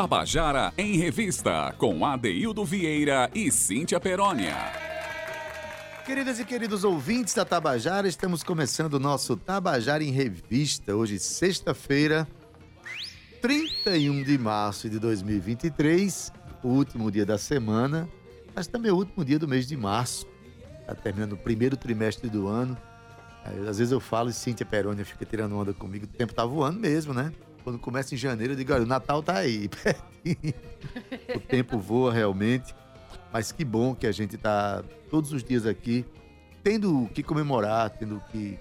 Tabajara em Revista, com Adeildo Vieira e Cíntia Perónia. Queridas e queridos ouvintes da Tabajara, estamos começando o nosso Tabajara em Revista. Hoje, sexta-feira, 31 de março de 2023, o último dia da semana, mas também o último dia do mês de março. Está terminando o primeiro trimestre do ano. Às vezes eu falo e Cíntia Perônia fica tirando onda comigo. O tempo tá voando mesmo, né? Quando começa em janeiro, eu digo, olha, o Natal tá aí, o tempo voa realmente. Mas que bom que a gente tá todos os dias aqui, tendo o que comemorar, tendo o que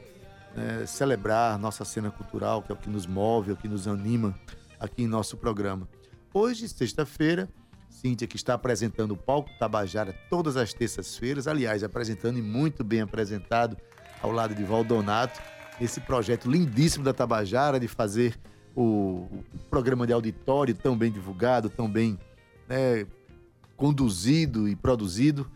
né, celebrar nossa cena cultural, que é o que nos move, é o que nos anima aqui em nosso programa. Hoje, sexta-feira, Cíntia, que está apresentando o Palco Tabajara todas as terças-feiras, aliás, apresentando e muito bem apresentado ao lado de Valdonato, esse projeto lindíssimo da Tabajara de fazer o, programa de auditório tão bem divulgado, tão bem né, conduzido e produzido.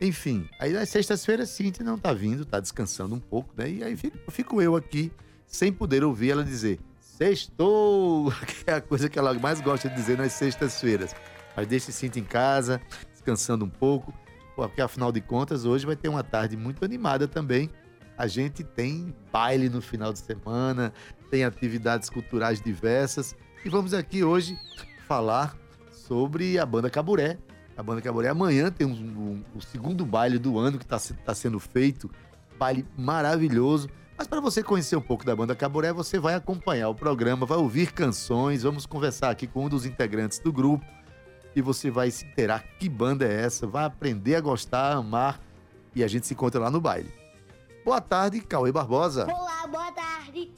Enfim, aí nas sextas-feiras Cintia não está vindo, está descansando um pouco, né? E aí fico, fico, eu aqui sem poder ouvir ela dizer sextou, que é a coisa que ela mais gosta de dizer nas sextas-feiras. Mas deixe Cintia em casa, descansando um pouco, porque afinal de contas hoje vai ter uma tarde muito animada também a gente tem baile no final de semana, tem atividades culturais diversas. E vamos aqui hoje falar sobre a banda Caburé. A banda Caburé amanhã tem um, um, o segundo baile do ano que está tá sendo feito. Baile maravilhoso. Mas para você conhecer um pouco da banda Caburé, você vai acompanhar o programa, vai ouvir canções, vamos conversar aqui com um dos integrantes do grupo e você vai se inteirar que banda é essa, vai aprender a gostar, a amar e a gente se encontra lá no baile. Boa tarde, Cauê Barbosa. Olá, boa tarde.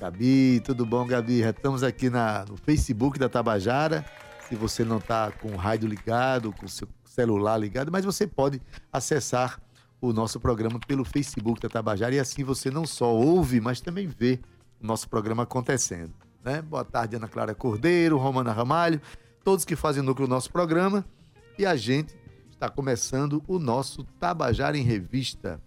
Gabi, tudo bom, Gabi? Estamos aqui na, no Facebook da Tabajara. Se você não está com o rádio ligado, com o seu celular ligado, mas você pode acessar o nosso programa pelo Facebook da Tabajara e assim você não só ouve, mas também vê o nosso programa acontecendo. Né? Boa tarde, Ana Clara Cordeiro, Romana Ramalho, todos que fazem núcleo do nosso programa. E a gente está começando o nosso Tabajara em Revista.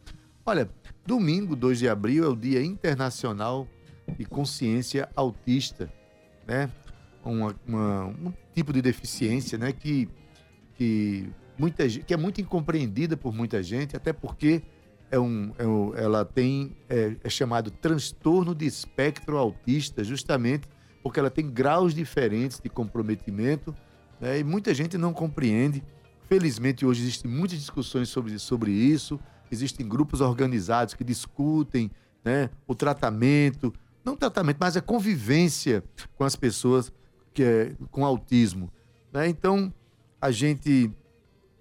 Olha, domingo, 2 de abril, é o Dia Internacional de Consciência Autista, né? Uma, uma, um tipo de deficiência, né? Que, que, muita, que é muito incompreendida por muita gente, até porque é um, é um ela tem, é, é chamado transtorno de espectro autista, justamente porque ela tem graus diferentes de comprometimento, né? E muita gente não compreende. Felizmente, hoje existem muitas discussões sobre, sobre isso existem grupos organizados que discutem né, o tratamento, não tratamento, mas a convivência com as pessoas que é, com autismo. Né? Então, a gente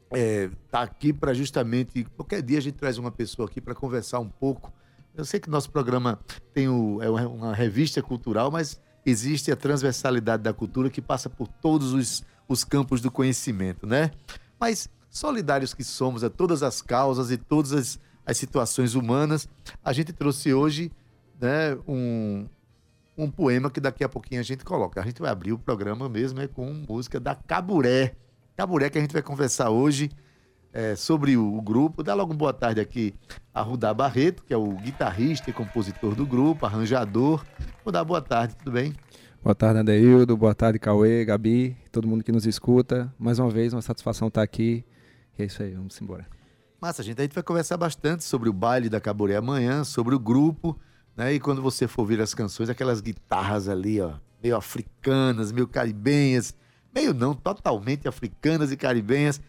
está é, tá aqui para justamente. Qualquer dia a gente traz uma pessoa aqui para conversar um pouco. Eu sei que nosso programa tem o, é uma revista cultural, mas existe a transversalidade da cultura que passa por todos os, os campos do conhecimento, né? Mas solidários que somos a todas as causas e todas as, as situações humanas, a gente trouxe hoje né, um, um poema que daqui a pouquinho a gente coloca. A gente vai abrir o programa mesmo é com música da Caburé. Caburé que a gente vai conversar hoje é, sobre o, o, grupo. Dá logo uma boa tarde aqui a Rudá Barreto, que é o guitarrista e compositor do grupo, arranjador. Rudá, boa tarde, tudo bem? Boa tarde, Adeildo. Boa tarde, Cauê, Gabi, todo mundo que nos escuta. Mais uma vez, uma satisfação estar aqui é isso aí, vamos embora. Massa, gente. A gente vai conversar bastante sobre o baile da Caburé amanhã, sobre o grupo, né? E quando você for ouvir as canções, aquelas guitarras ali, ó, meio africanas, meio caribenhas, meio não, totalmente africanas e caribenhas.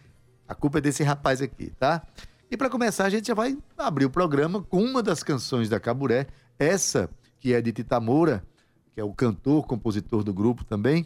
A culpa é desse rapaz aqui, tá? E para começar, a gente já vai abrir o programa com uma das canções da Caburé, essa que é de Tita Moura, que é o cantor, compositor do grupo também.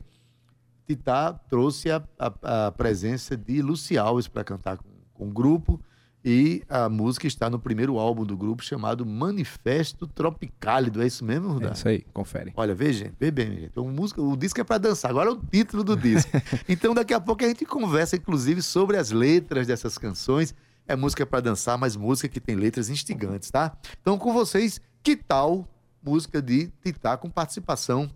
Titá trouxe a, a, a presença de Luci Alves para cantar com, com o grupo. E a música está no primeiro álbum do grupo chamado Manifesto Tropicálido. É isso mesmo, Rudá? É isso aí, confere. Olha, vê, gente, vê bem, gente. O, música, o disco é para dançar, agora é o título do disco. então, daqui a pouco a gente conversa, inclusive, sobre as letras dessas canções. É música para dançar, mas música que tem letras instigantes, tá? Então, com vocês, que tal música de Titá com participação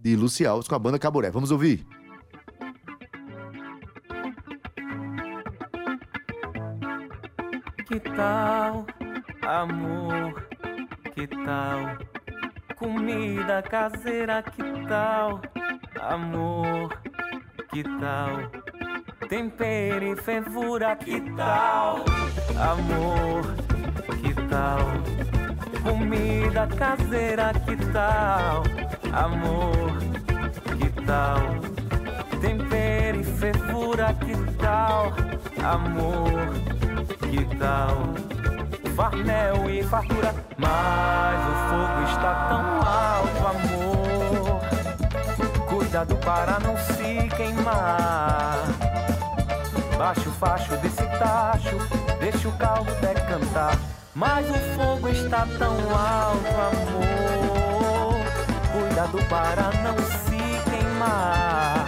de Luci Alves com a banda Caburé. Vamos ouvir. Que tal, amor? Que tal? Comida caseira, que tal, amor? que tal? Tempero e fervura, que tal? Amor, que tal? Comida caseira, que tal? Amor, que tal? Tempero e fervura, que tal? Amor, que tal? Farmel e fartura, mas o fogo está tão alto, amor. Cuidado para não se queimar. Baixa o facho desse tacho, deixa o caldo decantar. Mas o fogo está tão alto, amor. Cuidado para não se queimar.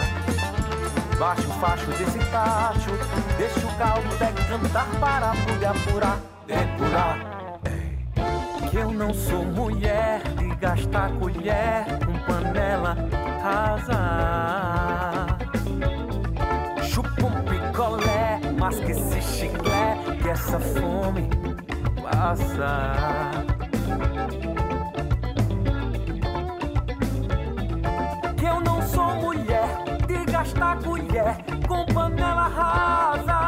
Baixa o facho desse tacho, deixa o caldo decantar para poder apurar, depurar. Ei. Que eu não sou mulher de gastar colher com panela rasa. Chupa um picolé, mas que esse chiclé, que essa fome passa. De gastar colher com panela rasa.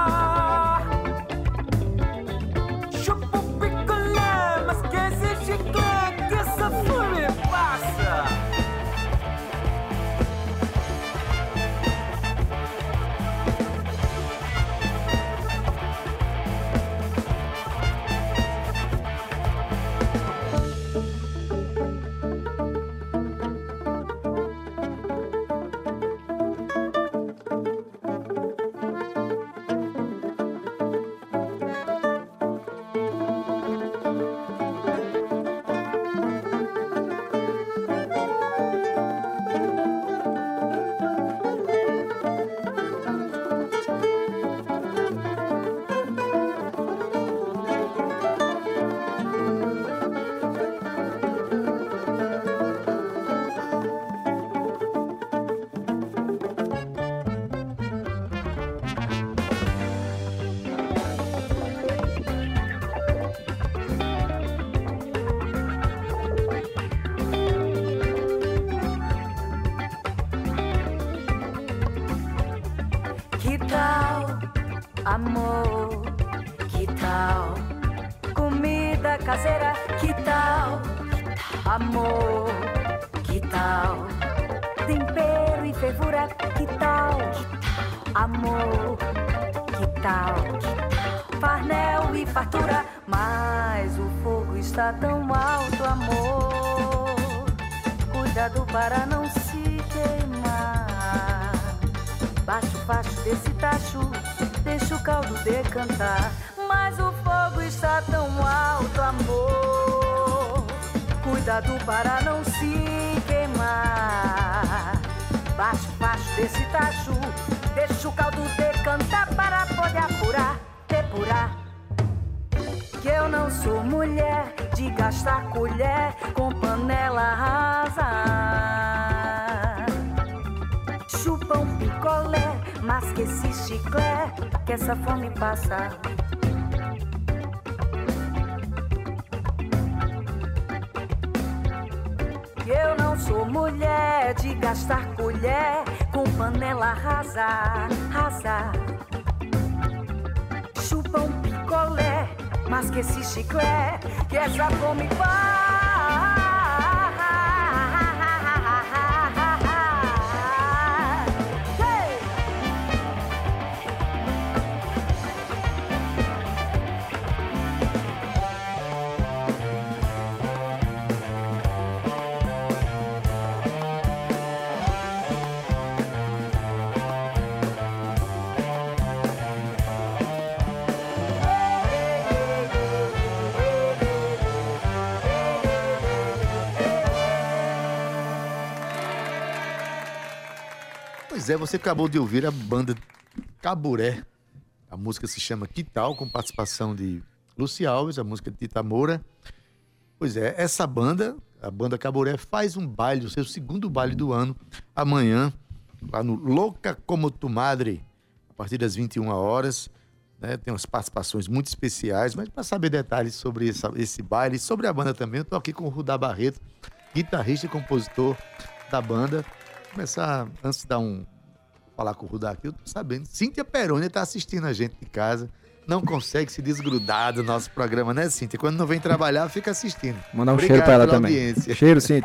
Decantar. Mas o fogo está tão alto, amor. Cuidado para não se queimar. Baixa o facho desse tacho, deixa o caldo decantar para poder apurar, depurar. Que eu não sou mulher de gastar colher com panela rasa chupa um picolé, mas que esse chiclé, que essa fome passa. Eu não sou mulher de gastar colher com panela rasa, rasa. Chupa um picolé, mas que esse chiclé, que essa fome passa. Pois é, você acabou de ouvir a banda Caburé. A música se chama Que Tal, com participação de Luci Alves, a música de Tita Moura. Pois é, essa banda, a banda Caburé, faz um baile, o seu segundo baile do ano, amanhã, lá no Louca Como Tu Madre, a partir das 21 horas. né? Tem umas participações muito especiais, mas para saber detalhes sobre essa- esse baile, sobre a banda também, eu estou aqui com o Rudá Barreto, guitarrista e compositor da banda. Começar, antes de dar um falar com o Rudá aqui, eu tô sabendo. Cíntia Peroni tá assistindo a gente de casa. Não consegue se desgrudar do nosso programa, né, Cíntia? Quando não vem trabalhar, fica assistindo. Mandar um Obrigado cheiro pra ela também. audiência. Cheiro, sim.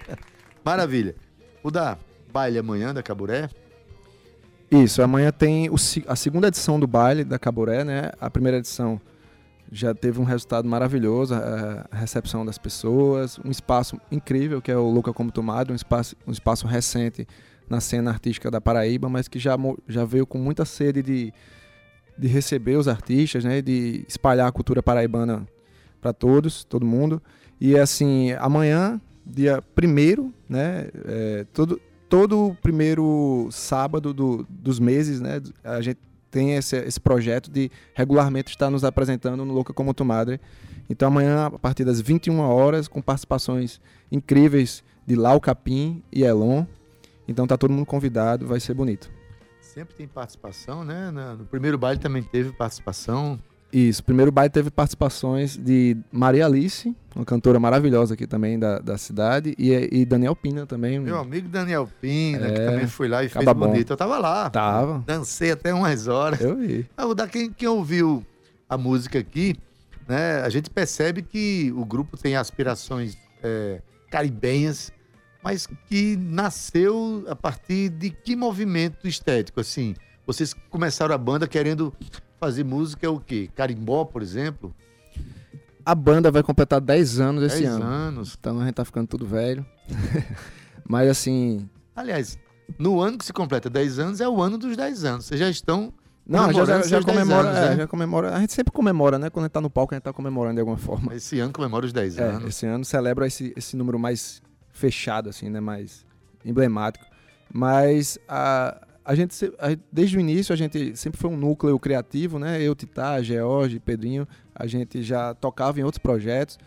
Maravilha. Rudá, baile amanhã da Caburé? Isso, amanhã tem o a segunda edição do baile da Caboré, né? A primeira edição já teve um resultado maravilhoso, a recepção das pessoas, um espaço incrível que é o Louca Como Tomado, um espaço, um espaço recente na cena artística da Paraíba, mas que já, já veio com muita sede de, de receber os artistas, né? De espalhar a cultura paraibana para todos, todo mundo. E assim, amanhã, dia primeiro, né? é, todo, todo primeiro sábado do- dos meses, né, a gente tem esse, esse projeto de regularmente estar nos apresentando no Louca Como Tu Madre. Então amanhã, a partir das 21 horas, com participações incríveis de Lau Capim e Elon. Então tá todo mundo convidado, vai ser bonito. Sempre tem participação, né? No primeiro baile também teve participação. Isso, o primeiro baile teve participações de Maria Alice, uma cantora maravilhosa aqui também da, da cidade, e, e Daniel Pina também. Meu amigo Daniel Pina, que É, também foi lá e fez bom. bonito. Eu tava lá. Tava. Dancei até umas horas. Eu vi. Ah, da quem, quem ouviu a música aqui, né? A gente percebe que o grupo tem aspirações é, caribenhas, mas que nasceu a partir de que movimento estético, assim? Vocês começaram a banda querendo fazer música o quê? Carimbó, por exemplo? A banda vai completar 10 anos esse 10 ano. anos. Então a gente tá ficando tudo velho. Mas assim. Aliás, no ano que se completa 10 anos é o ano dos 10 anos. Vocês já estão Não, já, já, já 10 comemora, anos, é, né? já comemora. A gente sempre comemora, né? Quando a gente tá no palco, a gente tá comemorando de alguma forma. Esse ano comemora os 10 É, anos. esse ano celebra esse, esse número mais fechado, assim, né? Mais emblemático. Mas a, a gente, a- desde o início, a gente sempre foi um núcleo criativo, né? Eu, Titá, George, Pedrinho, a gente já tocava em outros projetos.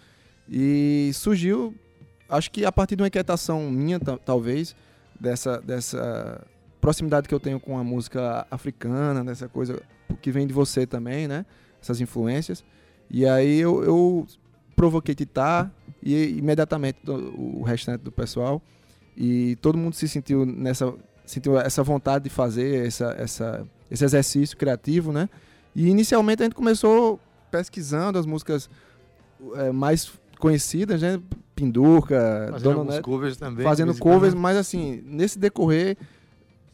E surgiu, acho que a partir de uma inquietação minha, ta- talvez, dessa, dessa proximidade que eu tenho com a música africana, dessa coisa que vem de você também, né? Essas influências. E aí eu, eu provoquei Titá e imediatamente o restante do pessoal. E todo mundo se sentiu nessa sentiu essa vontade de fazer essa, essa, esse exercício criativo, né? E inicialmente a gente começou pesquisando as músicas eh, mais conhecidas, né? Pindurca, Fazendo Neto, covers também. fazendo covers, mas assim, nesse decorrer,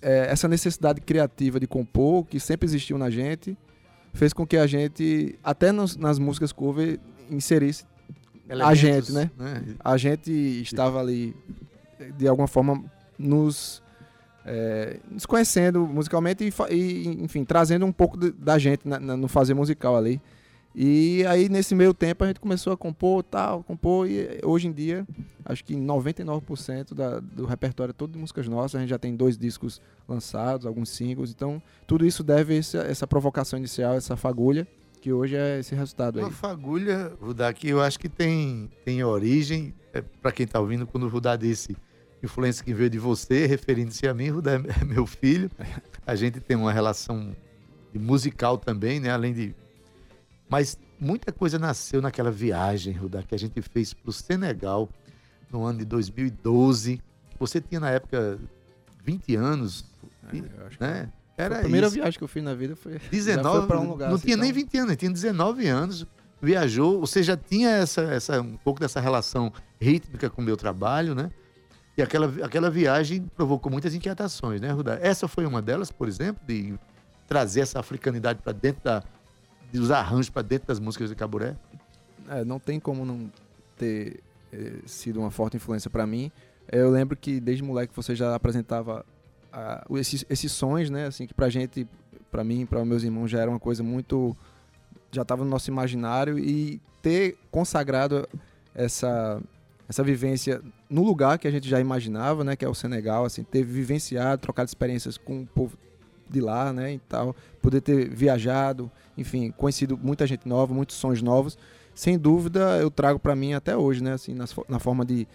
eh, essa necessidade criativa de compor, que sempre existiu na gente, fez com que a gente, até nos- nas músicas cover, inserisse a gente, né? a gente estava ali de alguma forma nos é, nos conhecendo musicalmente e, e, enfim trazendo um pouco de- da gente na- na- no fazer musical ali. E aí nesse meio tempo a gente começou a compor tal compor e hoje em dia acho que 99% da, do repertório é todo de músicas nossas. A gente já tem dois discos lançados alguns singles. Então tudo isso deve a essa, essa provocação inicial essa fagulha que hoje é esse resultado aí Uma fagulha, Rudá, que eu acho que tem, tem origem, é, para quem tá ouvindo, quando o Rudá disse influência que veio de você, referindo-se a mim, Rudá é meu filho. A gente tem uma relação musical também, né? Além de. Mas muita coisa nasceu naquela viagem, Rudá, que a gente fez para o Senegal no ano de 2012. Você tinha na época 20 anos, É, eu acho que né? Foi Era a primeira isso. viagem que eu fiz na vida foi 19, para um lugar não assim, tinha nem então- 20 anos, tinha 19 anos, viajou, você já tinha essa, essa, um pouco dessa relação rítmica com o meu trabalho, né? E aquela, aquela viagem provocou muitas inquietações, né, Rudá? Essa foi uma delas, por exemplo, de trazer essa africanidade para dentro da, dos arranjos para dentro das músicas de Caburé. É, não tem como não ter eh, sido uma forte influência para mim. Eu lembro que desde moleque você já apresentava ah, esses, esses sons, né? Assim, que pra gente, pra mim, para meus irmãos, já era uma coisa muito. Já estava no nosso imaginário e ter consagrado essa, essa vivência no lugar que a gente já imaginava, né? Que é o Senegal, assim, ter vivenciado, trocado experiências com o povo de lá, né? E tal, poder ter viajado, enfim, conhecido muita gente nova, muitos sons novos sem dúvida eu trago para mim até hoje, né? Assim, na, forma de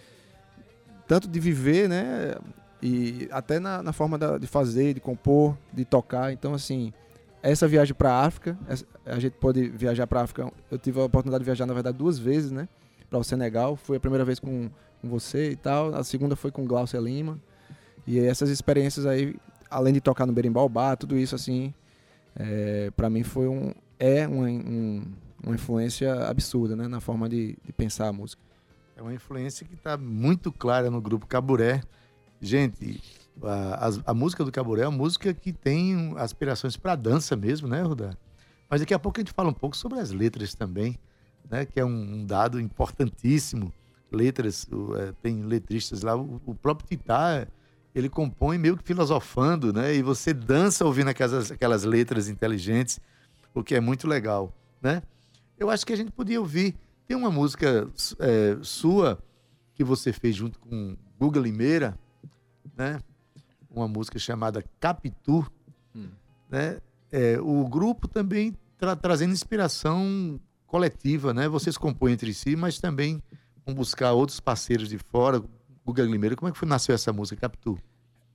tanto de viver, né? E até na, na forma da- de fazer, de compor, de tocar. Então, assim, essa viagem para a África, a gente pode viajar para a África. Eu tive a oportunidade de viajar, na verdade, duas vezes, né? Para o Senegal. Foi a primeira vez com, com você e tal. A segunda foi com Glaucia Lima. E essas experiências aí além de tocar no berimbau bar, tudo isso assim, é, para mim foi um é uma, um, uma influência absurda, né, na forma de, de pensar a música. É uma influência que está muito clara no grupo Caburé. Gente, a, a, a, música do Caburé é uma música que tem aspirações para dança mesmo, né, Rudá? Mas daqui a pouco a gente fala um pouco sobre as letras também, né, que é um, um dado importantíssimo. Letras, é, tem letristas lá, o, o próprio Titá ele compõe meio que filosofando, né? E você dança ouvindo aquelas, aquelas letras inteligentes, o que é muito legal, né? Eu acho que a gente podia ouvir. Tem uma música é, sua que você fez junto com Guga Limeira, né? Uma música chamada Capitu, hum. né? É, o grupo também tra trazendo inspiração coletiva, né? Vocês compõem entre si, mas também vão buscar outros parceiros de fora, Guga Limeira. Como é que foi, nasceu essa música, Capitu?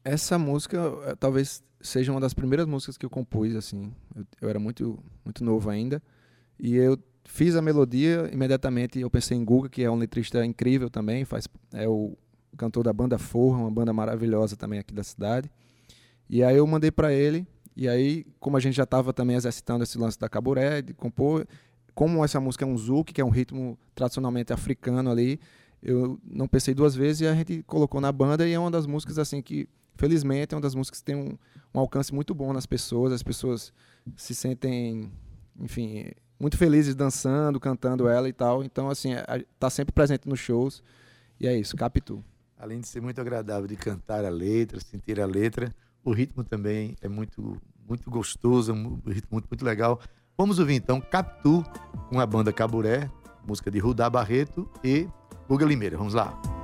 Essa música eh, talvez seja uma das primeiras músicas que eu compus, assim. Eu, eu, era muito, muito novo ainda. E eu fiz a melodia, imediatamente eu pensei em Guga, que é um letrista incrível também, faz, é o cantor da banda Forra, uma banda maravilhosa também aqui da cidade. E aí eu mandei para ele, e aí, como a gente já estava também exercitando esse lance da caburé, de compor, como essa música é um zouk, que é um ritmo tradicionalmente africano ali, eu não pensei duas vezes e a gente colocou na banda e é uma das músicas assim que felizmente é uma das músicas que tem um, um alcance muito bom nas pessoas, as pessoas se sentem, enfim, muito felizes dançando, cantando ela e tal. Então assim, está sempre presente nos shows e é isso, Capitu. Além de ser muito agradável de cantar a letra, sentir a letra, o ritmo também é muito muito gostoso, um ritmo muito, muito legal. Vamos ouvir então Capitu com a banda Caburé, música de Rudá Barreto e Guga Limeira. Vamos lá.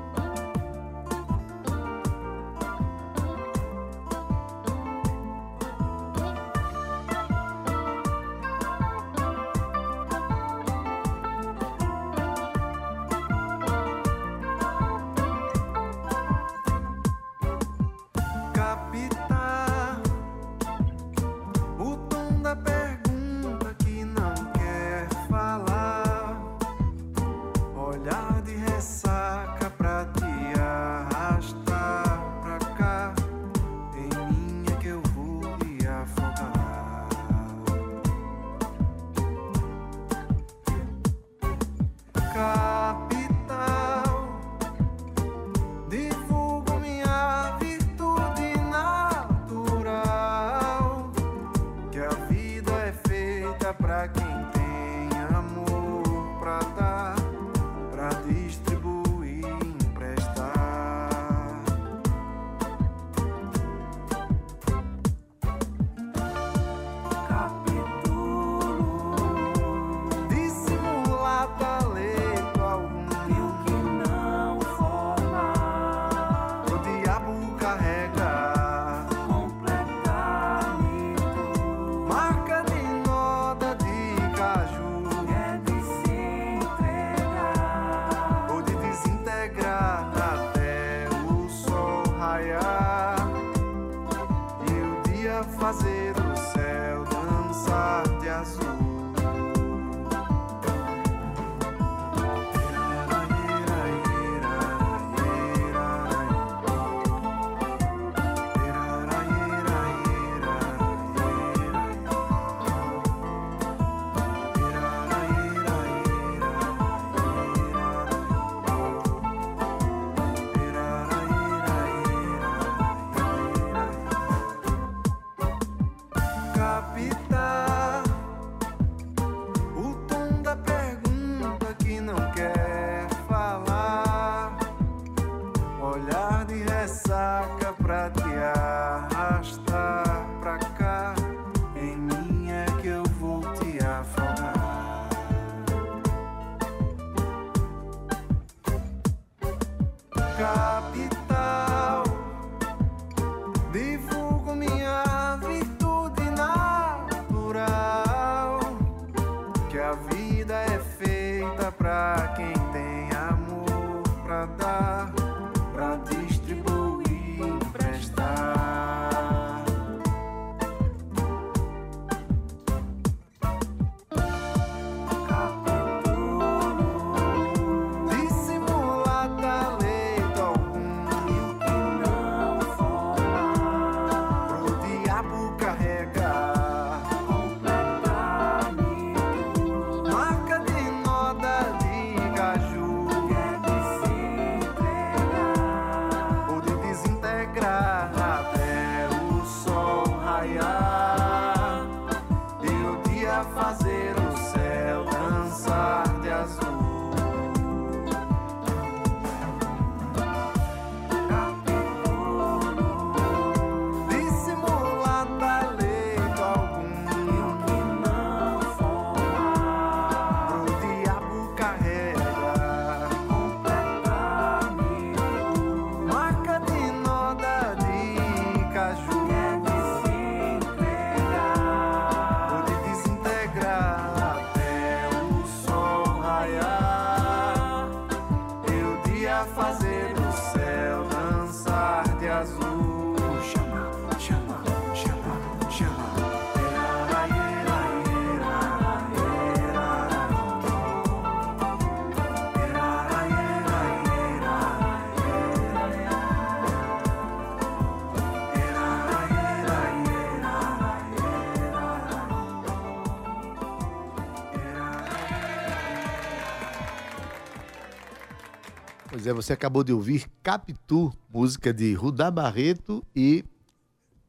Pois é, você acabou de ouvir Capitu, música de Rudá Barreto e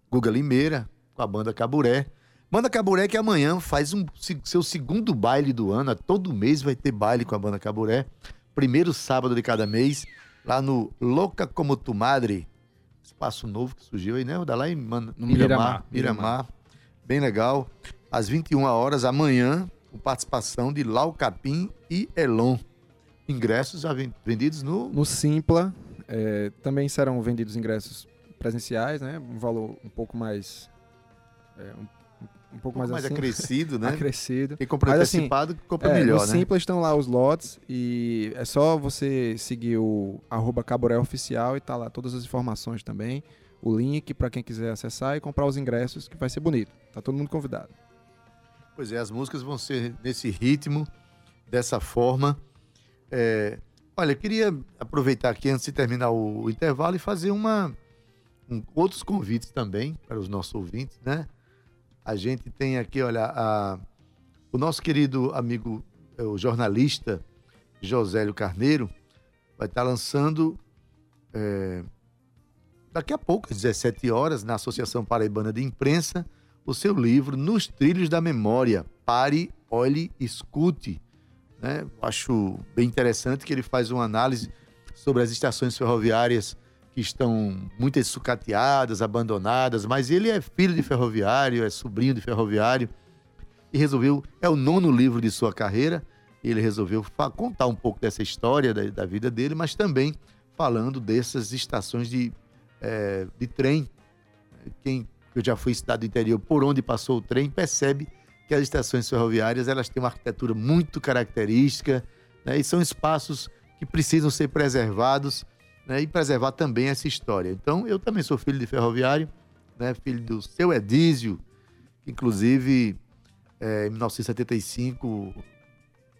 Guga Limeira, com a banda Caburé. Banda Caburé que amanhã faz um, se- seu segundo baile do ano. Todo mês vai ter baile com a banda Caburé. Primeiro sábado de cada mês, lá no Louca Como Tu Madre. Espaço novo que surgiu aí, né? Da lá em No Miramar, Miramar, Miramar. Bem legal. Às 21 horas, amanhã, com participação de Lau Capim e Elon. Ingressos já ven- vendidos no No Simpla, é, também serão vendidos ingressos presenciais, né? Um valor um pouco mais. é, um, um pouco um mais, mais assim, acrescido, né? acrescido. Quem compra Mas, assim, antecipado, compra É, melhor, no né? Simpla estão lá os lotes e é só você seguir o arroba Caboré Oficial e tá lá todas as informações também. O link para quem quiser acessar e comprar os ingressos, que vai ser bonito. Tá todo mundo convidado. Pois é, as músicas vão ser nesse ritmo, dessa forma. É, olha, queria aproveitar aqui antes de terminar o, o intervalo e fazer uma, um- outros convites também para os nossos ouvintes, né? A gente tem aqui, olha, a- o nosso querido amigo, é, o jornalista Josélio Carneiro, vai estar lançando é, daqui a pouco, às 17 horas, na Associação Paraibana de Imprensa, o seu livro Nos Trilhos da Memória. Pare, olhe, escute. Né? Acho bem interessante que ele faz uma análise sobre as estações ferroviárias que estão muitas sucateadas, abandonadas, mas ele é filho de ferroviário, é sobrinho de ferroviário e resolveu, é o nono livro de sua carreira, ele resolveu contar um pouco dessa história da, da vida dele, mas também falando dessas estações de, eh, de trem. Quem eu já fui cidade do interior, por onde passou o trem, percebe que as estações ferroviárias elas têm uma arquitetura muito característica né, e são espaços que precisam ser preservados né, e preservar também essa história. Então, eu também sou filho de ferroviário, né, filho do seu Edísio, que inclusive eh, em 1975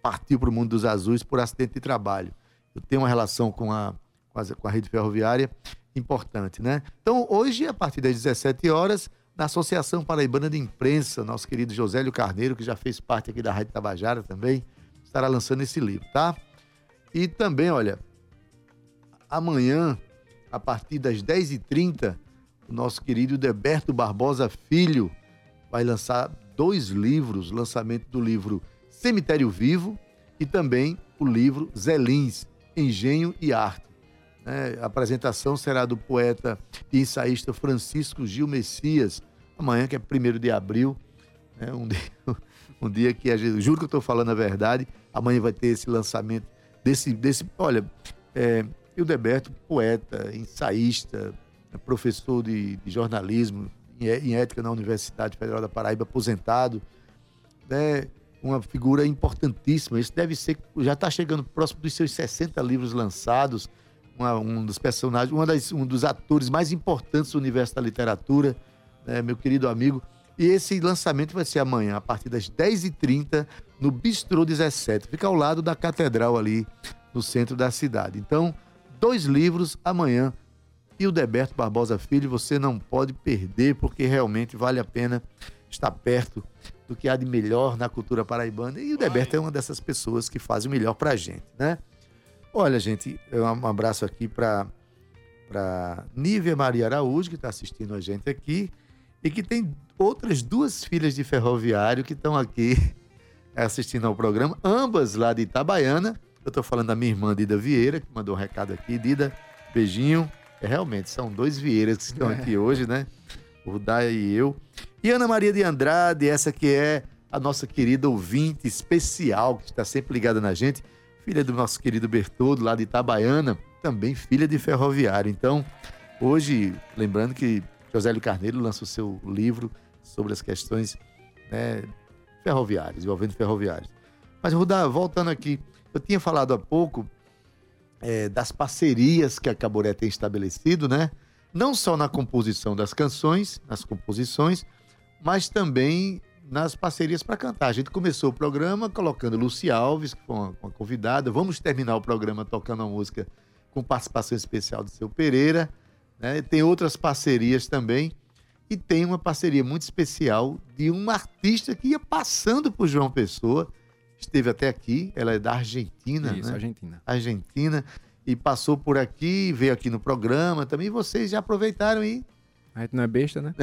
partiu para o mundo dos azuis por acidente de trabalho. Eu tenho uma relação com a, com a, com a rede ferroviária importante, né? Então, hoje, a partir das 17 horas, na Associação Paraibana de Imprensa, nosso querido Josélio Carneiro, que já fez parte aqui da Rádio Tabajara também, estará lançando esse livro, tá? E também, olha, amanhã, a partir das 10h30, o nosso querido Deberto Barbosa Filho vai lançar dois livros, lançamento do livro Cemitério Vivo e também o livro Zelins, Engenho e Arte. né? a apresentação será do poeta e ensaísta Francisco Gil Messias, amanhã, que é 1 de abril, né? um, dia, um dia que a gente, juro que eu estou falando a verdade, amanhã vai ter esse lançamento desse, desse olha, é, e o Deberto, poeta, ensaísta, professor de, de jornalismo em, é- em ética na Universidade Federal da Paraíba, aposentado, né, uma figura importantíssima. Isso deve ser, já está chegando próximo dos seus 60 livros lançados, uma- um dos personagens, uma das- um dos atores mais importantes do universo da literatura, né, meu querido amigo. E esse lançamento vai ser amanhã, a partir das 10h30, no Bistrô 17. Fica ao lado da catedral ali, no centro da cidade. Então, dois livros amanhã. E o Deberto Barbosa Filho, você não pode perder, porque realmente vale a pena estar perto do que há de melhor na cultura paraibana. E o Deberto é uma dessas pessoas que faz o melhor pra gente, né? Olha, gente, um abraço aqui para Nívia Maria Araújo, que está assistindo a gente aqui, e que tem outras duas filhas de ferroviário que estão aqui assistindo ao programa, ambas lá de Itabaiana. Eu estou falando da minha irmã Dida Vieira, que mandou um recado aqui. Dida, beijinho. É, realmente, são dois Vieiras que estão aqui hoje, né? O Rudá e eu. E Ana Maria de Andrade, essa que é a nossa querida ouvinte especial, que está sempre ligada na gente, filha do nosso querido Bertoldo, lá de Itabaiana, também filha de ferroviário. Então, hoje, lembrando que Josélio Carneiro lança o seu livro sobre as questões né, ferroviárias, envolvendo ferroviários. Mas, Rudá, voltando aqui, eu tinha falado há pouco é, das parcerias que a Caboré tem estabelecido, né? não só na composição das canções, nas composições, mas também nas parcerias para cantar. A gente começou o programa colocando Luci Alves, que foi uma, uma convidada. Vamos terminar o programa tocando uma música com participação especial do seu Pereira. Né? Tem outras parcerias também. E tem uma parceria muito especial de uma artista que ia passando por João Pessoa, esteve até aqui, ela é da Argentina, Isso, né? Argentina. Argentina, e passou por aqui, veio aqui no programa também. Vocês já aproveitaram e A gente não é besta, né?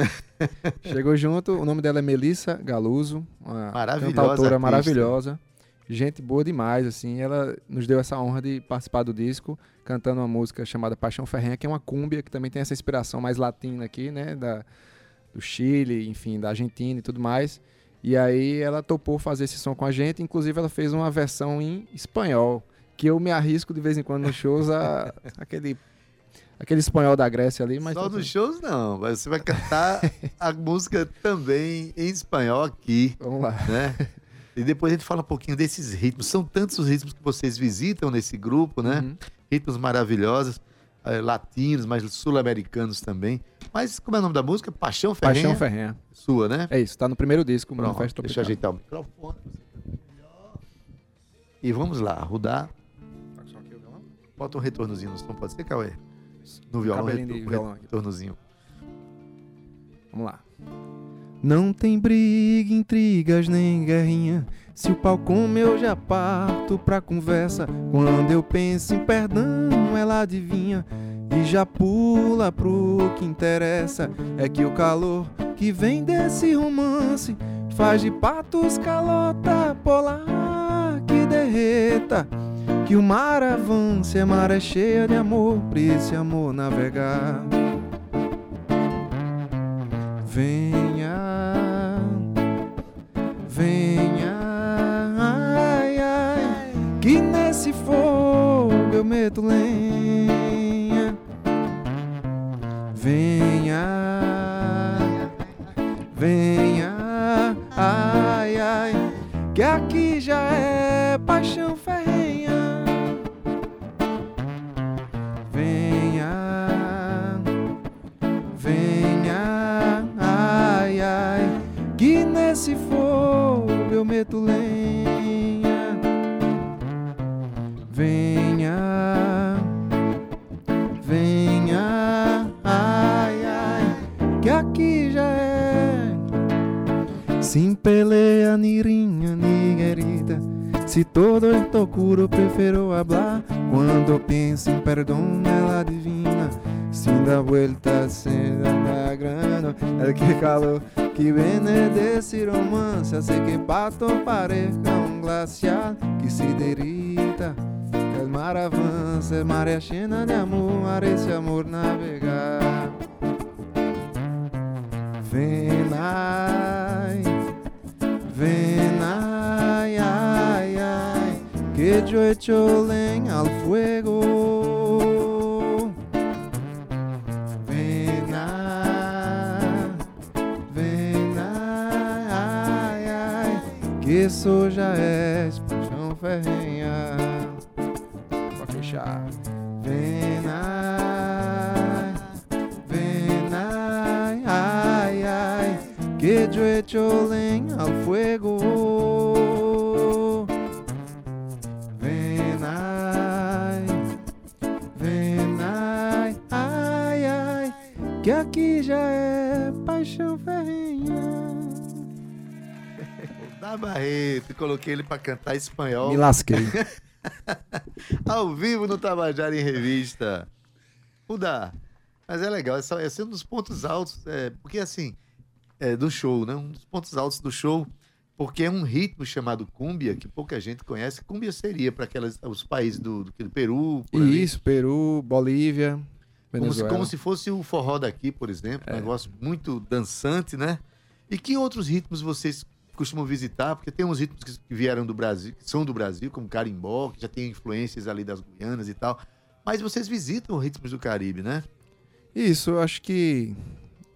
Chegou junto, o nome dela é Melissa Galuso, uma Maravilhosa maravilhosa. Gente boa demais, assim. Ela nos deu essa honra de participar do disco, cantando uma música chamada Paixão Ferrenha, que é uma cúmbia, que também tem essa inspiração mais latina aqui, né? Da, do Chile, enfim, da Argentina e tudo mais. E aí ela topou fazer esse som com a gente, inclusive ela fez uma versão em espanhol, que eu me arrisco de vez em quando nos shows a aquele aquele espanhol da Grécia ali, mas só tudo- nos shows não, mas você vai cantar a música também em espanhol aqui, vamos lá. né? E depois a gente fala um pouquinho desses ritmos. São tantos os ritmos que vocês visitam nesse grupo, né? Uhum. Ritmos maravilhosos, eh, latinos, mas sul-americanos também. Mas como é o nome da música? Paixão Ferrenha? Paixão Ferrenha. Sua, né? É isso, tá no primeiro disco, Pronto, Manifesto deixa eu Tropical. ajeitar o microfone. E vamos lá, Rudar. Bota um retornozinho no som, pode ser, Cauê? No violão, retor- violão retornozinho. Vamos lá. Não tem briga, intrigas nem guerrinha. Se o pau come, eu já parto pra conversa. Quando eu penso em perdão, ela adivinha e já pula pro que interessa. É que o calor que vem desse romance faz de patos calota polar que derreta. Que o mar avance, a maré cheia de amor, pra esse amor navegar. Venha, venha, ai, ai, que nesse fogo eu meto lenha. Venha, venha, ai, ai, que aqui já é paixão ferrenha. Meto lenha. Venha, venha, ai, ai, que aqui já é. Sin pelea ni riña ni guerrita. Si todo esto oscuro, prefiero hablar. Cuando pienso en perdón, ela adivina. Sin dar vueltas, sem dar grana. El que calor que viene desse romance hace que pato parezca un glacial que se derrita. Que el mar avance, maré llena de amor, esse amor navegar. Ven, ay, ven, ay, ay, ay, que yo echo leña al fuego. Isso já é paixão ferrenha. Pra fechar. Ven, ay, ven, ay, ay, ay, que yo echo leña al fuego. Ven, ay, ven, ay, ay, ai, que aqui já é Da Barreto, coloquei ele pra cantar espanhol Me lasquei. ao vivo no Tabajara em Revista. Rudar, mas é legal, esse esse é um dos pontos altos, é, porque assim, é, do show, né? Um dos pontos altos do show, porque é um ritmo chamado cúmbia, que pouca gente conhece. Cúmbia seria para os países do, do, do Peru. Isso, Peru, Bolívia, Como se, como se fosse o forró daqui, por exemplo. Um É. negócio muito dançante, né? E que outros ritmos vocês costumam visitar? Porque tem uns ritmos que vieram do Brasil, que são do Brasil, como carimbó, que já tem influências ali das Guianas e tal. Mas vocês visitam ritmos do Caribe, né? Isso, eu acho que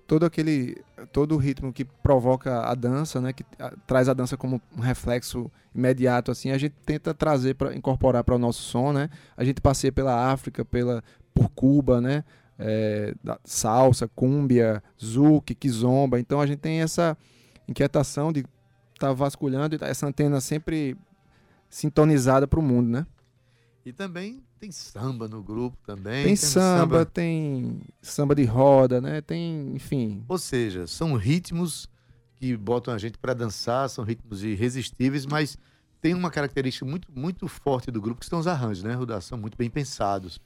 todo aquele todo o ritmo que provoca a dança, né, que ah, traz a dança como um reflexo imediato assim, a gente tenta trazer para incorporar para o nosso som, né? A gente passeia pela África, pela por Cuba, né? é, salsa, cúmbia, zouk, kizomba. Então a gente tem essa inquietação de tá vasculhando e tá essa antena sempre sintonizada para o mundo, né? E também tem samba no grupo também. Tem samba, samba, tem samba de roda, né? Tem, enfim. Ou seja, são ritmos que botam a gente para dançar, são ritmos irresistíveis, mas tem uma característica muito, muito forte do grupo que são os arranjos, né, Rudá? São muito bem pensados.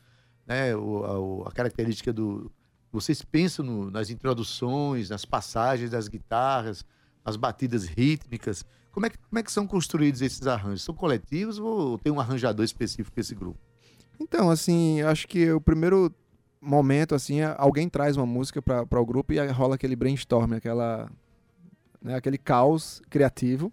Né? O, a, a característica do. Vocês pensam no, nas introduções, nas passagens das guitarras, nas batidas rítmicas. Como é, que, como é que são construídos esses arranjos? São coletivos ou tem um arranjador específico para esse grupo? Então, assim, acho que o primeiro momento, assim, é alguém traz uma música para o grupo e rola aquele brainstorm, aquela, né, aquele caos criativo.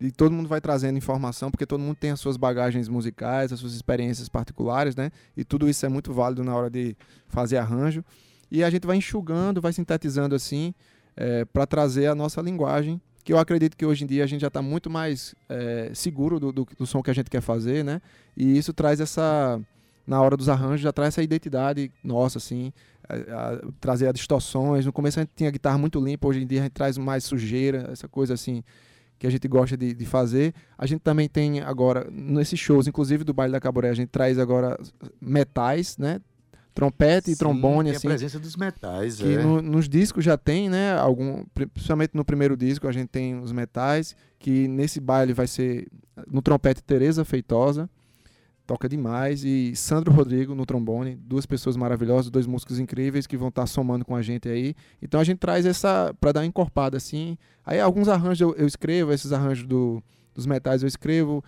E todo mundo vai trazendo informação, porque todo mundo tem as suas bagagens musicais, as suas experiências particulares, né? E tudo isso é muito válido na hora de fazer arranjo. E a gente vai enxugando, vai sintetizando assim, é, para trazer a nossa linguagem que eu acredito que hoje em dia a gente já está muito mais é, seguro do, do, do, som que a gente quer fazer, né? E isso traz essa, na hora dos arranjos, já traz essa identidade nossa, assim, a, a, trazer as distorções. No começo a gente tinha guitarra muito limpa, hoje em dia a gente traz mais sujeira, essa coisa assim que a gente gosta de, de fazer. A gente também tem agora, nesses shows, inclusive do Baile da Caboré, a gente traz agora metais, né? Trompete Sim, e trombone, tem assim. a presença dos metais, que é. no, nos discos já tem, né? Algum, principalmente no primeiro disco a gente tem os metais, que nesse baile vai ser no trompete Teresa Feitosa, toca demais e Sandro Rodrigo no trombone, duas pessoas maravilhosas, dois músicos incríveis que vão estar tá somando com a gente aí. Então a gente traz essa para dar uma encorpada assim. Aí alguns arranjos eu, eu escrevo, esses arranjos do, dos metais eu escrevo.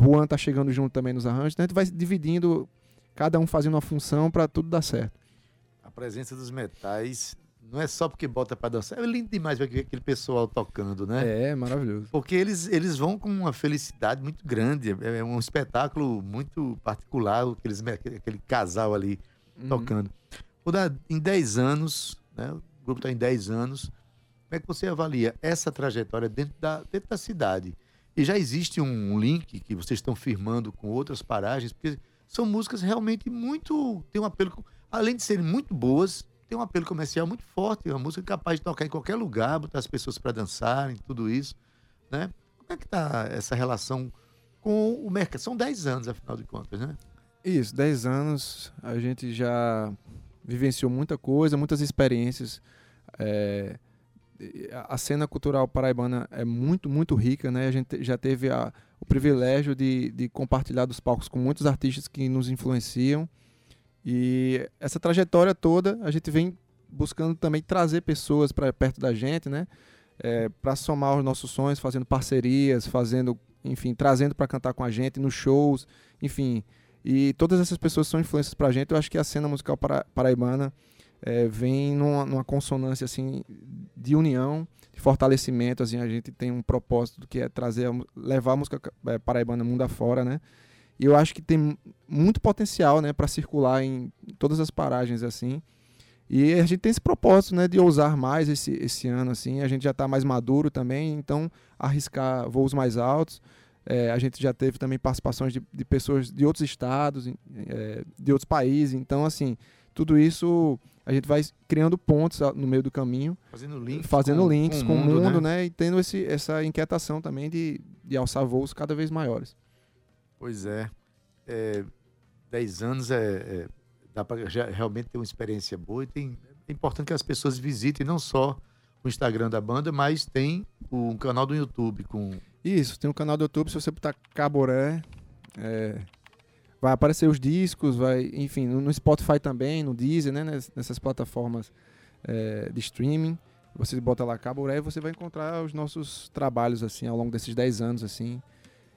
Juan tá chegando junto também nos arranjos. Então a gente vai dividindo cada um fazendo uma função para tudo dar certo. A presença dos metais não é só porque bota para dançar, é lindo demais ver aquele pessoal tocando, né? É, maravilhoso. Porque eles, eles vão com uma felicidade muito grande, é, é um espetáculo muito particular, aqueles, aquele casal ali uhum. tocando. Em 10 anos, né, o grupo está em 10 anos, como é que você avalia essa trajetória dentro da, dentro da cidade? E já existe um link que vocês estão firmando com outras paragens, porque são músicas realmente muito. tem um apelo. Além de serem muito boas, tem um apelo comercial muito forte. É uma música capaz de tocar em qualquer lugar, botar as pessoas para dançarem, tudo isso. Né? Como é que está essa relação com o mercado? São 10 anos, afinal de contas, né? Isso, 10 anos. A gente já vivenciou muita coisa, muitas experiências. É, a cena cultural paraibana é muito, muito rica, né? A gente já teve a, o privilégio de, de compartilhar dos palcos com muitos artistas que nos influenciam. E essa trajetória toda, a gente vem buscando também trazer pessoas para perto da gente, né? É, para somar os nossos sonhos, fazendo parcerias, fazendo, enfim, trazendo para cantar com a gente nos shows, enfim. E todas essas pessoas são influências para a gente. Eu acho que a cena musical para, paraibana é, vem numa, numa, consonância assim de união, de fortalecimento. Assim, a gente tem um propósito que é trazer, levar a música é, paraibana mundo afora, né? E eu acho que tem muito potencial, né, para circular em todas as paragens assim. E a gente tem esse propósito, né, de ousar mais esse, esse ano assim. A gente já está mais maduro também, então arriscar voos mais altos. É, a gente já teve também participações de, de pessoas de outros estados, é, de outros países. Então, assim, tudo isso a gente vai criando pontos no meio do caminho, fazendo links, fazendo com, links com, o mundo, mundo né? né? E tendo esse, essa inquietação também de, de alçar voos cada vez maiores. Pois é. é dez anos é, é dá para realmente ter uma experiência boa e tem, é importante que as pessoas visitem não só o Instagram da banda, mas tem um canal do YouTube com. Isso, tem um canal do YouTube, se você botar Caboré, é, vai aparecer os discos, vai, enfim, no, Spotify também, no Deezer, né, nessas plataformas é, de streaming. Você bota lá Caboré e você vai encontrar os nossos trabalhos assim ao longo desses 10 anos assim.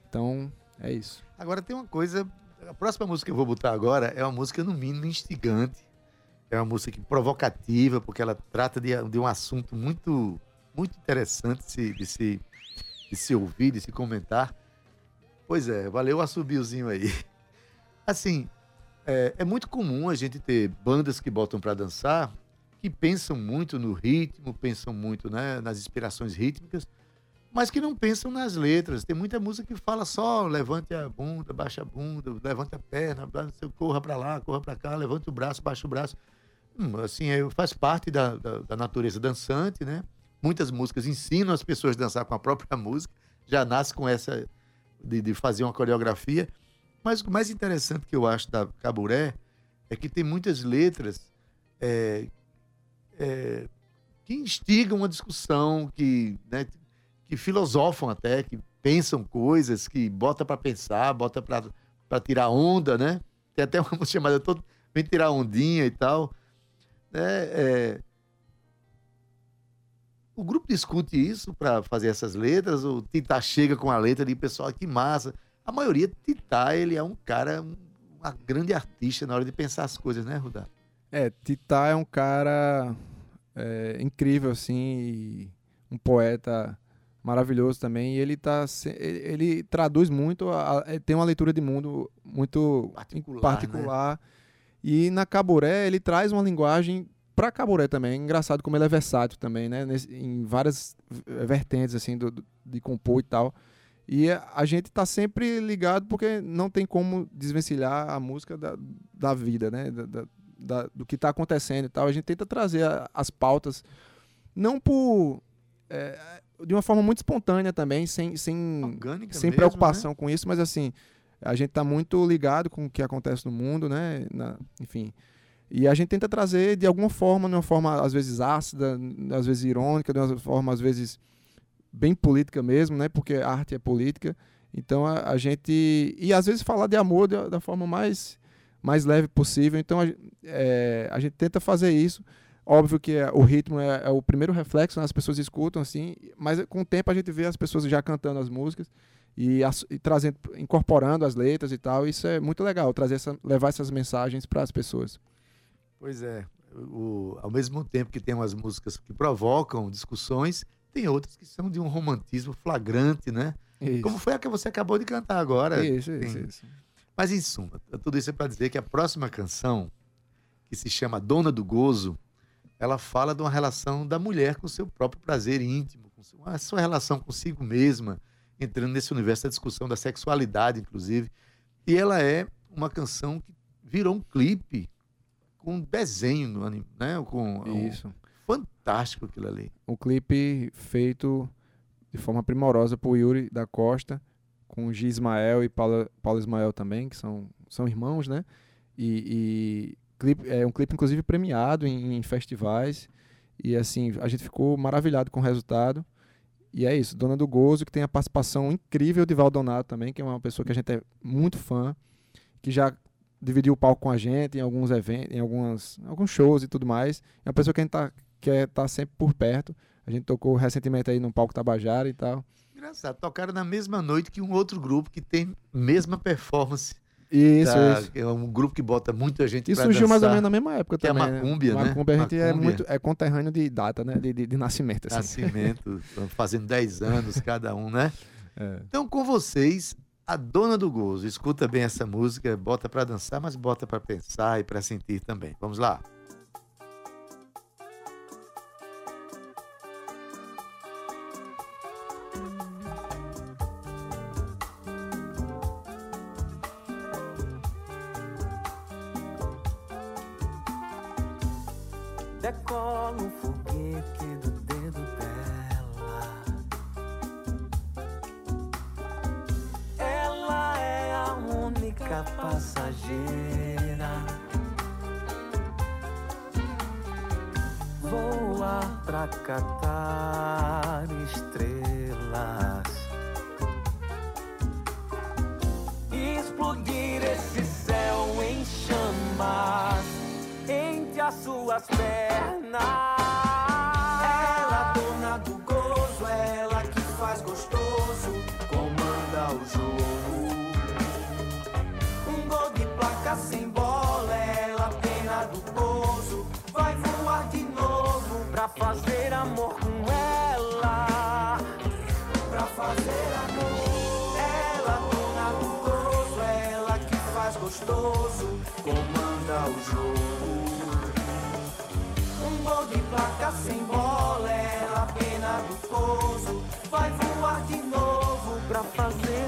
Então, é isso. Agora tem uma coisa, a próxima música que eu vou botar agora é uma música no mínimo instigante. É uma música provocativa, porque ela trata de, de um assunto muito muito interessante de se, de se, de se ouvir, de se comentar. Pois é, valeu o assobiozinho aí. Assim, é, é, muito comum a gente ter bandas que botam para dançar que pensam muito no ritmo, pensam muito né, nas inspirações rítmicas, mas que não pensam nas letras. Tem muita música que fala só levante a bunda, baixa a bunda, levante a perna, corra para lá, corra para cá, levante o braço, baixa o braço. hum, assim, é, faz parte da, da, da natureza dançante, né? Muitas músicas ensinam as pessoas a dançar com a própria música, já nasce com essa de, de fazer uma coreografia. Mas o mais interessante que eu acho da Caburé é que tem muitas letras é, é, que instigam uma discussão, que, né, que filosofam até, que pensam coisas, que bota para pensar, bota para tirar onda, né? Tem até uma chamada Todo Vem Tirar Ondinha e tal. Né? É, o grupo discute isso para fazer essas letras, o Tita chega com a letra e pessoal, que massa. A maioria, Tita, ele é um cara, uma grande artista na hora de pensar as coisas, né, Rudá? É, Tita é um cara é, incrível, assim, um poeta maravilhoso também. E ele tá, ele, traduz muito, a, tem uma leitura de mundo muito particular. particular né? E na Caburé ele traz uma linguagem para Caburé também. É engraçado como ele é versátil também, né? Nesse, em várias vertentes assim do, do, de compor e tal. E a gente está sempre ligado porque não tem como desvencilhar a música da, da vida, né? Da, da, do que está acontecendo e tal. A gente tenta trazer a, as pautas, não por. É, de uma forma muito espontânea também, sem, sem, sem mesmo, preocupação né? com isso, mas assim, a gente está muito ligado com o que acontece no mundo, né? Na, enfim. E a gente tenta trazer de alguma forma, de uma forma às vezes ácida, às vezes irônica, de uma forma às vezes bem política mesmo, né? Porque arte é política. Então a, a gente. E às vezes falar de amor de, da forma mais, mais leve possível. Então a, é, a gente tenta fazer isso. Óbvio que é, o ritmo é, é, o primeiro reflexo, né? as pessoas escutam assim, mas com o tempo a gente vê as pessoas já cantando as músicas e, as, e trazendo, incorporando as letras e tal. Isso é muito legal, trazer essa, levar essas mensagens para as pessoas. Pois é. O, ao mesmo tempo que tem umas músicas que provocam discussões, tem outras que são de um romantismo flagrante, né? Isso. Como foi a que você acabou de cantar agora. Isso, tem... isso, isso. Mas, em suma, tudo isso é para dizer que a próxima canção, que se chama Dona do Gozo, ela fala de uma relação da mulher com o seu próprio prazer íntimo, com a sua relação consigo mesma, entrando nesse universo da discussão da sexualidade, inclusive. E ela é uma canção que virou um clipe com desenho no anime, né? Com Isso. Um, fantástico aquilo ali. Um clipe feito de forma primorosa por Yuri da Costa, com G. Ismael e Paulo, Paulo Ismael também, que são, são irmãos, né? E, e clipe, é um clipe, inclusive, premiado em, em, festivais. E assim, a gente ficou maravilhado com o resultado. E é isso, Dona do Gozo, que tem a participação incrível de Valdonato também, que é uma pessoa que a gente é muito fã, que já dividiu o palco com a gente em alguns eventos, em algumas, alguns shows e tudo mais. É uma pessoa que a gente tá, quer estar tá sempre por perto. A gente tocou recentemente aí no palco Tabajara e tal. Engraçado, tocaram na mesma noite que um outro grupo que tem mesma performance. Isso, da, isso. É um grupo que bota muita gente Isso surgiu dançar, mais ou menos na mesma época que também. É a Macúmbia, né? né? Macúmbia, a gente Macúmbia. é muito é conterrâneo de data, né? De, de, de nascimento. Assim. Nascimento, fazendo 10 anos cada um, né? É. Então, com vocês, a dona do gozo. Escuta bem essa música, bota para dançar, mas bota para pensar e para sentir também. Vamos lá. Fazer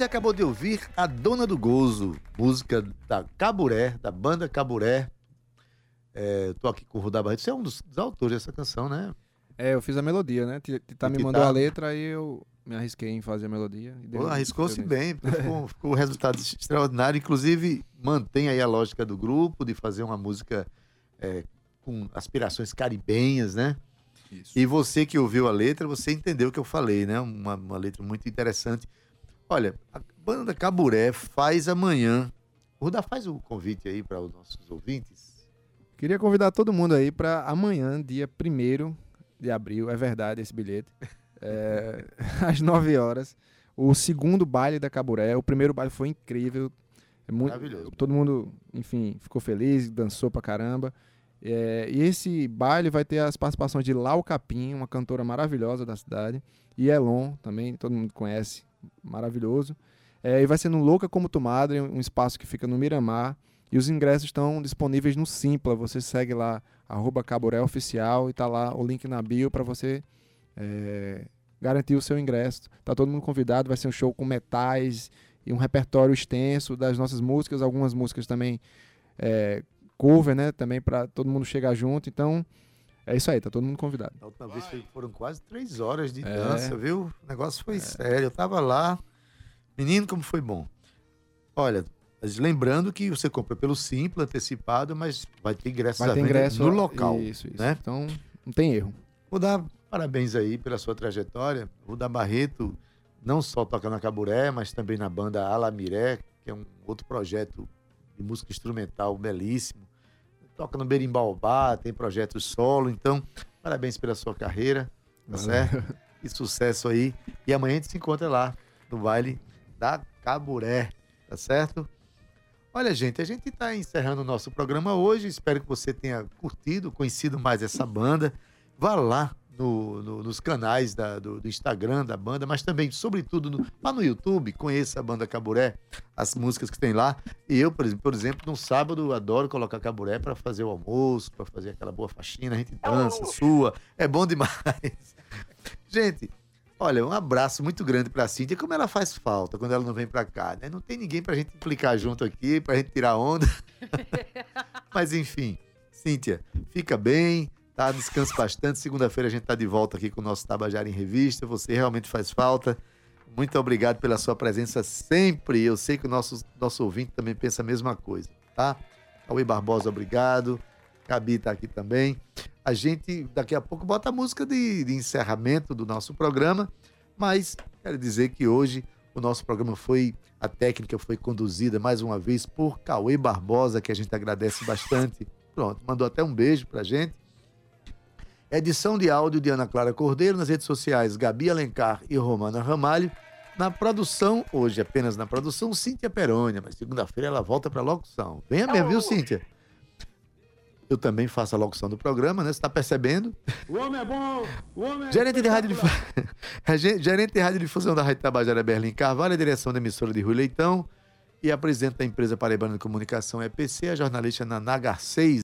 você acabou de ouvir A Dona do Gozo, música da Caburé, da banda Caburé. É, tô aqui com o Rudá Barreto. Você é um dos, dos autores dessa canção, né? É, eu fiz a melodia, né? Titá me mandou a letra, aí eu me arrisquei em fazer a melodia. e Arriscou-se bem, ficou, ficou um resultado extraordinário. Inclusive, mantém aí a lógica do grupo de fazer uma música é, com aspirações caribenhas, né? Isso. E você que ouviu a letra, você entendeu o que eu falei, né? Uma, uma letra muito interessante. Olha, a banda Caburé faz amanhã. O Rudá faz o convite aí para os nossos ouvintes. Queria convidar todo mundo aí para amanhã, dia 1 de abril, é verdade esse bilhete, é, às 9 horas, o segundo baile da Caburé. O primeiro baile foi incrível. É muito, Maravilhoso. Todo mundo, enfim, ficou feliz, dançou pra caramba. É, e esse baile vai ter as participações de Lau Capim, uma cantora maravilhosa da cidade, e Elon, também, todo mundo conhece, maravilhoso. É, e vai ser no Louca Como Tu Madre, um espaço que fica no Miramar. E os ingressos estão disponíveis no Simpla. Você segue lá, arroba Caburé Oficial, e tá lá o link na bio para você é, garantir o seu ingresso. Tá todo mundo convidado, vai ser um show com metais e um repertório extenso das nossas músicas, algumas músicas também é, cover, né? Também para todo mundo chegar junto. Então, é isso aí, tá todo mundo convidado. Da última vez foi- foram quase três horas de É. dança, viu? O negócio foi sério. Eu tava lá. Menino, como foi bom. Olha, mas lembrando que você compra pelo Simpla, antecipado, mas vai ter ingressos Vai ter ingresso no local. Isso, isso. né? Então, não tem erro. Vou dar parabéns aí pela sua trajetória. O da Barreto não só toca na Caburé, mas também na banda Alamiré, que é um outro projeto de música instrumental belíssimo. Toca no Berimbaubá, tem projetos solo. Então, parabéns pela sua carreira, tá certo? E sucesso aí. E amanhã a gente se encontra lá, no baile da Caburé, tá certo? Olha, gente, a gente está encerrando o nosso programa hoje. Espero que você tenha curtido, conhecido mais essa banda. Vá lá no- no- nos canais da- do, do Instagram da banda, mas também, sobretudo, no, lá no YouTube, conheça a banda Caburé, as músicas que tem lá. E eu, por exemplo, por exemplo, no sábado, adoro colocar Caburé para fazer o almoço, para fazer aquela boa faxina. A gente dança, sua. É bom demais. Gente, olha, um abraço muito grande pra Cíntia. Como ela faz falta quando ela não vem pra cá, né? Não tem ninguém pra gente implicar junto aqui, pra gente tirar onda. Mas enfim, Cíntia, fica bem, tá? Descanse bastante. Segunda-feira a gente tá de volta aqui com o nosso Tabajara em Revista. Você realmente faz falta. Muito obrigado pela sua presença sempre. Eu sei que o nosso, nosso ouvinte também pensa a mesma coisa, tá? Cauê Barbosa, obrigado. Gabi tá aqui também. A gente daqui a pouco bota a música de, de encerramento do nosso programa, mas quero dizer que hoje o nosso programa foi, a técnica foi conduzida mais uma vez por Cauê Barbosa, que a gente agradece bastante. Pronto, mandou até um beijo pra gente. Edição de áudio de Ana Clara Cordeiro, nas redes sociais Gabi Alencar e Romana Ramalho. Na produção, hoje apenas na produção, Cíntia Perônia, mas segunda-feira ela volta pra locução. Venha mesmo, viu, Cíntia? Eu também faço a locução do programa, né? Você tá percebendo? O homem é bom, o homem é Gerente de rádio Rege- Gerente de rádio difusão da Rádio Tabajara Berlim Carvalho, a direção da emissora de Rui Leitão e a presidente da empresa Paraibana de Comunicação EPC, a jornalista Naná Garcês.